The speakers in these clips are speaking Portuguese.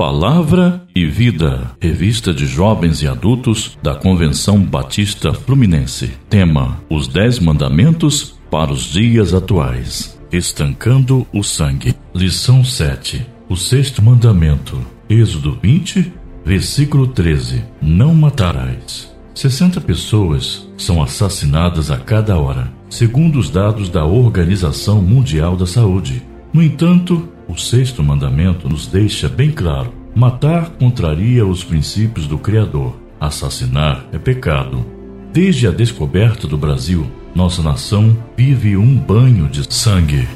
Palavra e Vida, revista de jovens e adultos da Convenção Batista Fluminense. Tema: Os Dez Mandamentos para os Dias Atuais. Estancando o Sangue. Lição 7. O Sexto Mandamento. Êxodo 20, versículo 13. Não matarás. 60 pessoas são assassinadas a cada hora, segundo os dados da Organização Mundial da Saúde. No entanto, o sexto mandamento nos deixa bem claro: matar contraria os princípios do Criador. Assassinar é pecado. Desde a descoberta do Brasil, nossa nação vive um banho de sangue.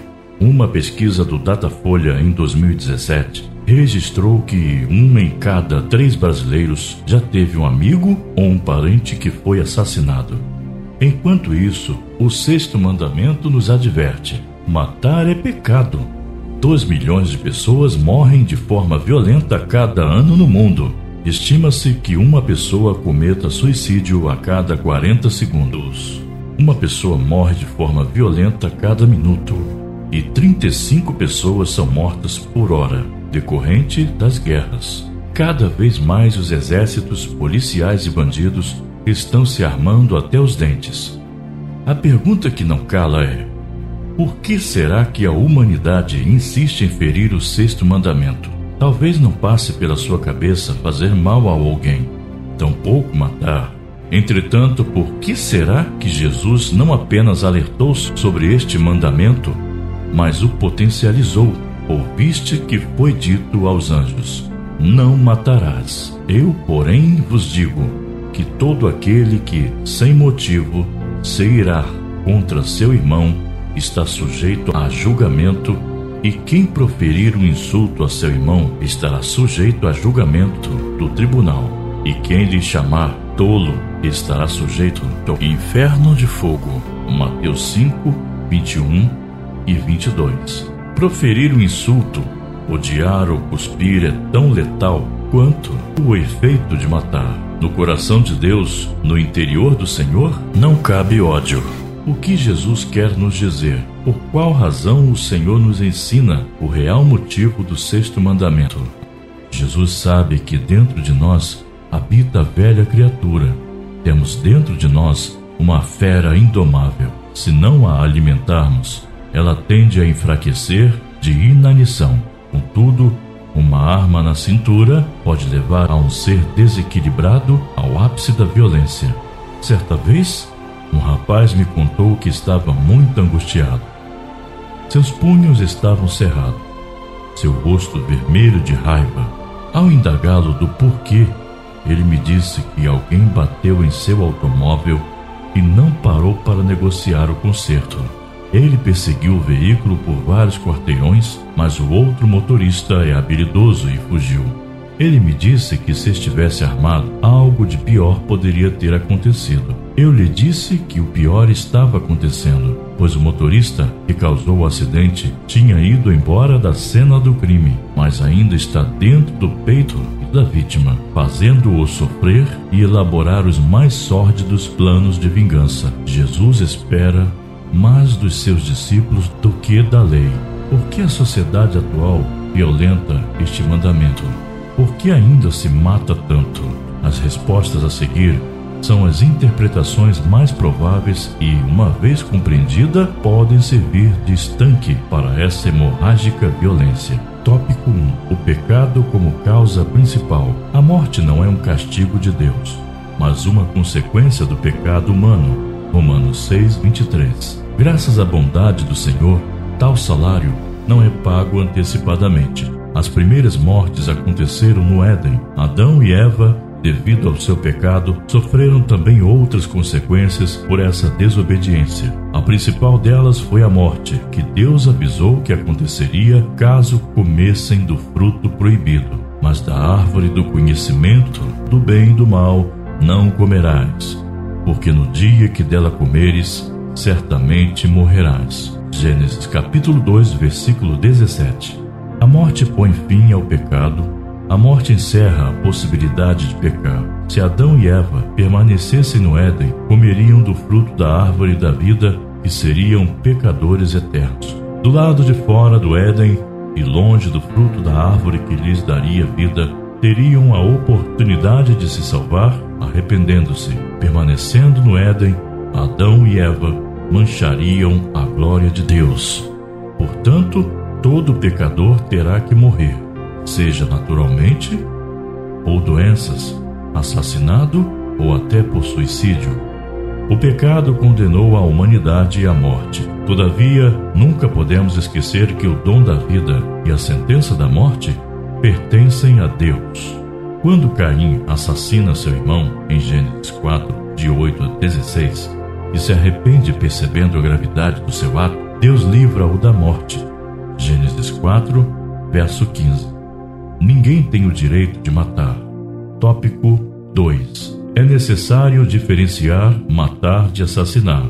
Uma pesquisa do Datafolha em 2017 registrou que um em cada três brasileiros já teve um amigo ou um parente que foi assassinado. Enquanto isso, o sexto mandamento nos adverte: matar é pecado. 2 milhões de pessoas morrem de forma violenta cada ano no mundo. Estima-se que uma pessoa cometa suicídio a cada 40 segundos. Uma pessoa morre de forma violenta a cada minuto. E 35 pessoas são mortas por hora, decorrente das guerras. Cada vez mais os exércitos, policiais e bandidos estão se armando até os dentes. A pergunta que não cala é: por que será que a humanidade insiste em ferir o sexto mandamento? Talvez não passe pela sua cabeça fazer mal a alguém, tampouco matar. Entretanto, por que será que Jesus não apenas alertou sobre este mandamento, mas o potencializou? Ouviste que foi dito aos anjos: Não matarás. Eu, porém, vos digo que todo aquele que, sem motivo, se irá contra seu irmão, está sujeito a julgamento, e quem proferir um insulto a seu irmão estará sujeito a julgamento do tribunal, e quem lhe chamar tolo estará sujeito ao inferno de fogo. Mateus 5, 21 e 22. Proferir um insulto, odiar ou cuspir é tão letal quanto o efeito de matar. No coração de Deus, no interior do Senhor, não cabe ódio o que Jesus quer nos dizer? Por qual razão o Senhor nos ensina o real motivo do sexto mandamento? Jesus sabe que dentro de nós habita a velha criatura. Temos dentro de nós uma fera indomável. Se não a alimentarmos, ela tende a enfraquecer de inanição. Contudo, uma arma na cintura pode levar a um ser desequilibrado ao ápice da violência. Certa vez, um rapaz me contou que estava muito angustiado. Seus punhos estavam cerrados, seu rosto vermelho de raiva. Ao indagá-lo do porquê, ele me disse que alguém bateu em seu automóvel e não parou para negociar o conserto. Ele perseguiu o veículo por vários quarteirões, mas o outro motorista é habilidoso e fugiu. Ele me disse que se estivesse armado, algo de pior poderia ter acontecido. Eu lhe disse que o pior estava acontecendo, pois o motorista que causou o acidente tinha ido embora da cena do crime, mas ainda está dentro do peito da vítima, fazendo-o sofrer e elaborar os mais sórdidos planos de vingança. Jesus espera mais dos seus discípulos do que da lei. Por que a sociedade atual violenta este mandamento? Por que ainda se mata tanto? As respostas a seguir são as interpretações mais prováveis e, uma vez compreendida, podem servir de estanque para essa hemorrágica violência. Tópico 1: O pecado como causa principal. A morte não é um castigo de Deus, mas uma consequência do pecado humano. Romanos 6:23. Graças à bondade do Senhor, tal salário não é pago antecipadamente. As primeiras mortes aconteceram no Éden. Adão e Eva devido ao seu pecado, sofreram também outras consequências por essa desobediência. A principal delas foi a morte, que Deus avisou que aconteceria caso comessem do fruto proibido. Mas da árvore do conhecimento do bem e do mal não comerás, porque no dia que dela comeres, certamente morrerás. Gênesis capítulo 2, versículo 17. A morte põe fim ao pecado a morte encerra a possibilidade de pecar. Se Adão e Eva permanecessem no Éden, comeriam do fruto da árvore da vida e seriam pecadores eternos. Do lado de fora do Éden, e longe do fruto da árvore que lhes daria vida, teriam a oportunidade de se salvar, arrependendo-se. Permanecendo no Éden, Adão e Eva manchariam a glória de Deus. Portanto, todo pecador terá que morrer, seja naturalmente ou doenças, assassinado ou até por suicídio. O pecado condenou a humanidade à morte. Todavia, nunca podemos esquecer que o dom da vida e a sentença da morte pertencem a Deus. Quando Caim assassina seu irmão, em Gênesis 4, de 8 a 16, e se arrepende percebendo a gravidade do seu ato, Deus livra-o da morte. Gênesis 4, verso 15. Ninguém tem o direito de matar. Tópico 2. É necessário diferenciar matar de assassinar.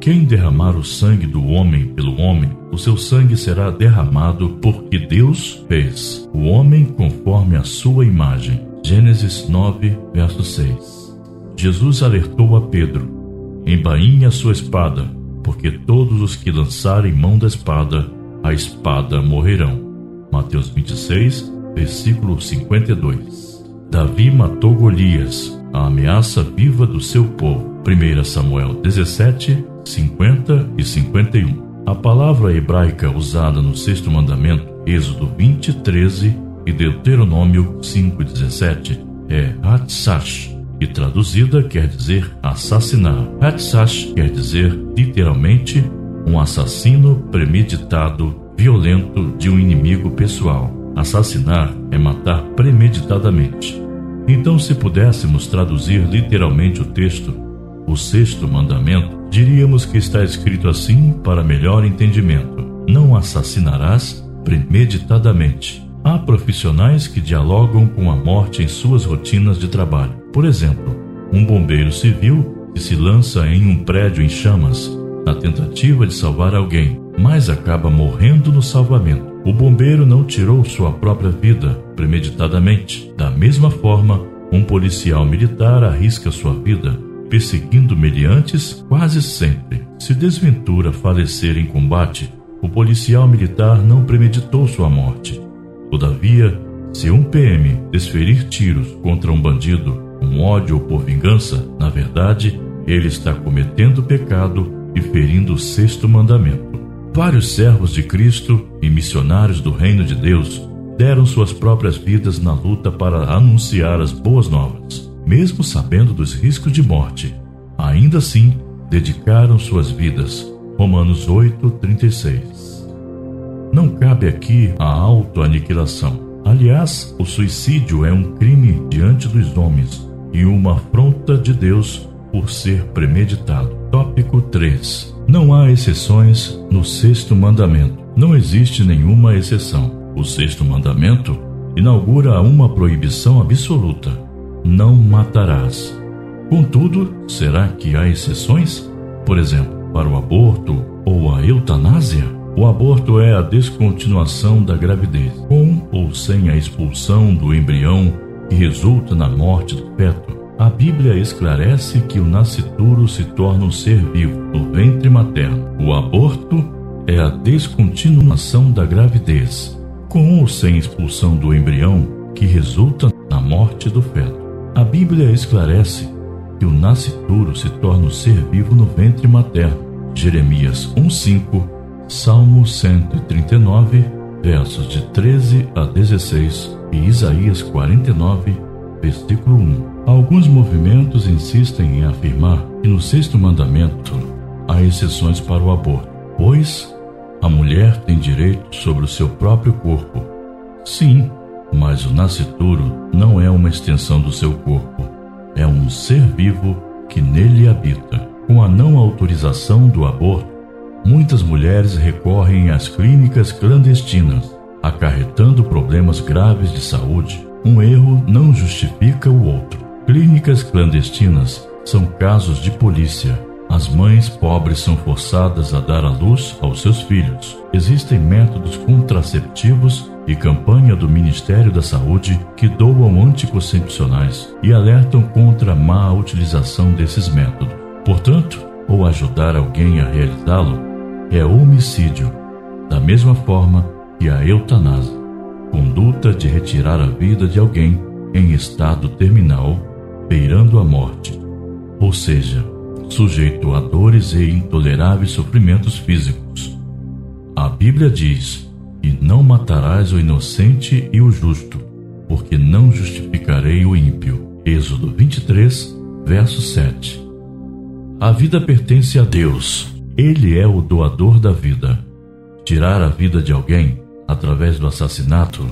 Quem derramar o sangue do homem pelo homem, o seu sangue será derramado porque Deus fez o homem conforme a sua imagem. Gênesis 9, verso 6. Jesus alertou a Pedro: embainhe a sua espada, porque todos os que lançarem mão da espada, a espada morrerão. Mateus 26, versículo 52. Davi matou Golias, a ameaça viva do seu povo. 1 Samuel 17, 50 e 51. A palavra hebraica usada no sexto mandamento, Êxodo 20, 13 e Deuteronômio 5, 17, é Hatsash, e traduzida quer dizer assassinar. Hatsash quer dizer, literalmente, um assassino premeditado, violento de um inimigo pessoal. Assassinar é matar premeditadamente. Então, se pudéssemos traduzir literalmente o texto, o sexto mandamento, diríamos que está escrito assim para melhor entendimento: Não assassinarás premeditadamente. Há profissionais que dialogam com a morte em suas rotinas de trabalho. Por exemplo, um bombeiro civil que se lança em um prédio em chamas na tentativa de salvar alguém, mas acaba morrendo no salvamento. O bombeiro não tirou sua própria vida premeditadamente. Da mesma forma, um policial militar arrisca sua vida perseguindo meliantes quase sempre. Se desventura falecer em combate, o policial militar não premeditou sua morte. Todavia, se um PM desferir tiros contra um bandido com ódio ou por vingança, na verdade, ele está cometendo pecado e ferindo o sexto mandamento. Vários servos de Cristo e missionários do Reino de Deus deram suas próprias vidas na luta para anunciar as boas novas, mesmo sabendo dos riscos de morte. Ainda assim, dedicaram suas vidas. Romanos 8:36. Não cabe aqui a autoaniquilação. Aliás, o suicídio é um crime diante dos homens e uma afronta de Deus por ser premeditado. Tópico 3. Não há exceções no sexto mandamento. Não existe nenhuma exceção. O sexto mandamento inaugura uma proibição absoluta: não matarás. Contudo, será que há exceções? Por exemplo, para o aborto ou a eutanásia? O aborto é a descontinuação da gravidez, com ou sem a expulsão do embrião que resulta na morte do feto. A Bíblia esclarece que o nascituro se torna um ser vivo no ventre materno. O aborto é a descontinuação da gravidez, com ou sem expulsão do embrião, que resulta na morte do feto. A Bíblia esclarece que o nascituro se torna um ser vivo no ventre materno. Jeremias 1:5, Salmo 139, versos de 13 a 16 e Isaías 49, versículo 1. Alguns movimentos insistem em afirmar que no sexto mandamento há exceções para o aborto, pois a mulher tem direito sobre o seu próprio corpo. Sim, mas o nascituro não é uma extensão do seu corpo, é um ser vivo que nele habita. Com a não autorização do aborto, muitas mulheres recorrem às clínicas clandestinas, acarretando problemas graves de saúde um erro não justifica o outro. Clínicas clandestinas são casos de polícia. As mães pobres são forçadas a dar à luz aos seus filhos. Existem métodos contraceptivos e campanha do Ministério da Saúde que doam anticoncepcionais e alertam contra a má utilização desses métodos. Portanto, ou ajudar alguém a realizá-lo é homicídio. Da mesma forma, e a eutanásia, conduta de retirar a vida de alguém em estado terminal, beirando a morte, ou seja, sujeito a dores e intoleráveis sofrimentos físicos. A Bíblia diz: E não matarás o inocente e o justo, porque não justificarei o ímpio. Êxodo 23, verso 7. A vida pertence a Deus. Ele é o doador da vida. Tirar a vida de alguém através do assassinato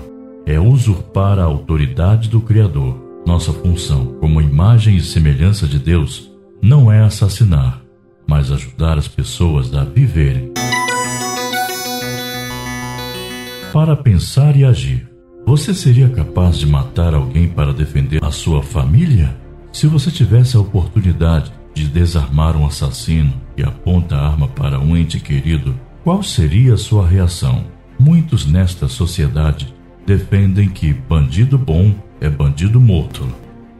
é usurpar a autoridade do Criador. Nossa função, como imagem e semelhança de Deus, não é assassinar, mas ajudar as pessoas a viverem. Para pensar e agir, você seria capaz de matar alguém para defender a sua família? Se você tivesse a oportunidade de desarmar um assassino que aponta a arma para um ente querido, qual seria a sua reação? Muitos nesta sociedade defendem que bandido bom é bandido morto.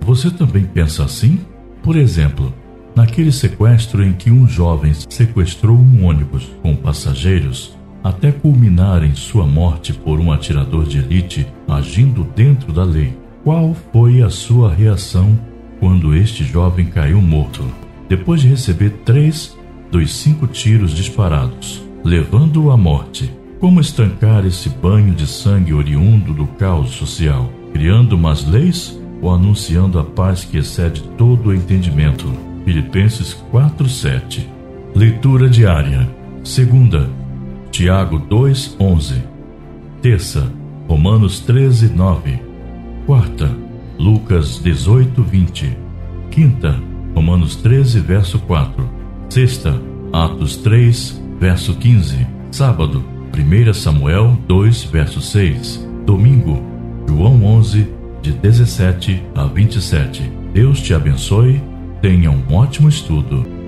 Você também pensa assim? Por exemplo, naquele sequestro em que um jovem sequestrou um ônibus com passageiros até culminar em sua morte por um atirador de elite agindo dentro da lei. Qual foi a sua reação quando este jovem caiu morto, depois de receber três dos cinco tiros disparados, levando-o à morte? Como estancar esse banho de sangue oriundo do caos social? Criando mais leis ou anunciando a paz que excede todo o entendimento? Filipenses 4:7. Leitura diária. Segunda, Tiago 2:11. Terça, Romanos 13:9. Quarta, Lucas 18:20. Quinta, Romanos 13, verso 4. Sexta, Atos 3, verso 15. Sábado, 1 Samuel 2, verso 6. Domingo, João 11, de 17 a 27. Deus te abençoe Tenha um ótimo estudo.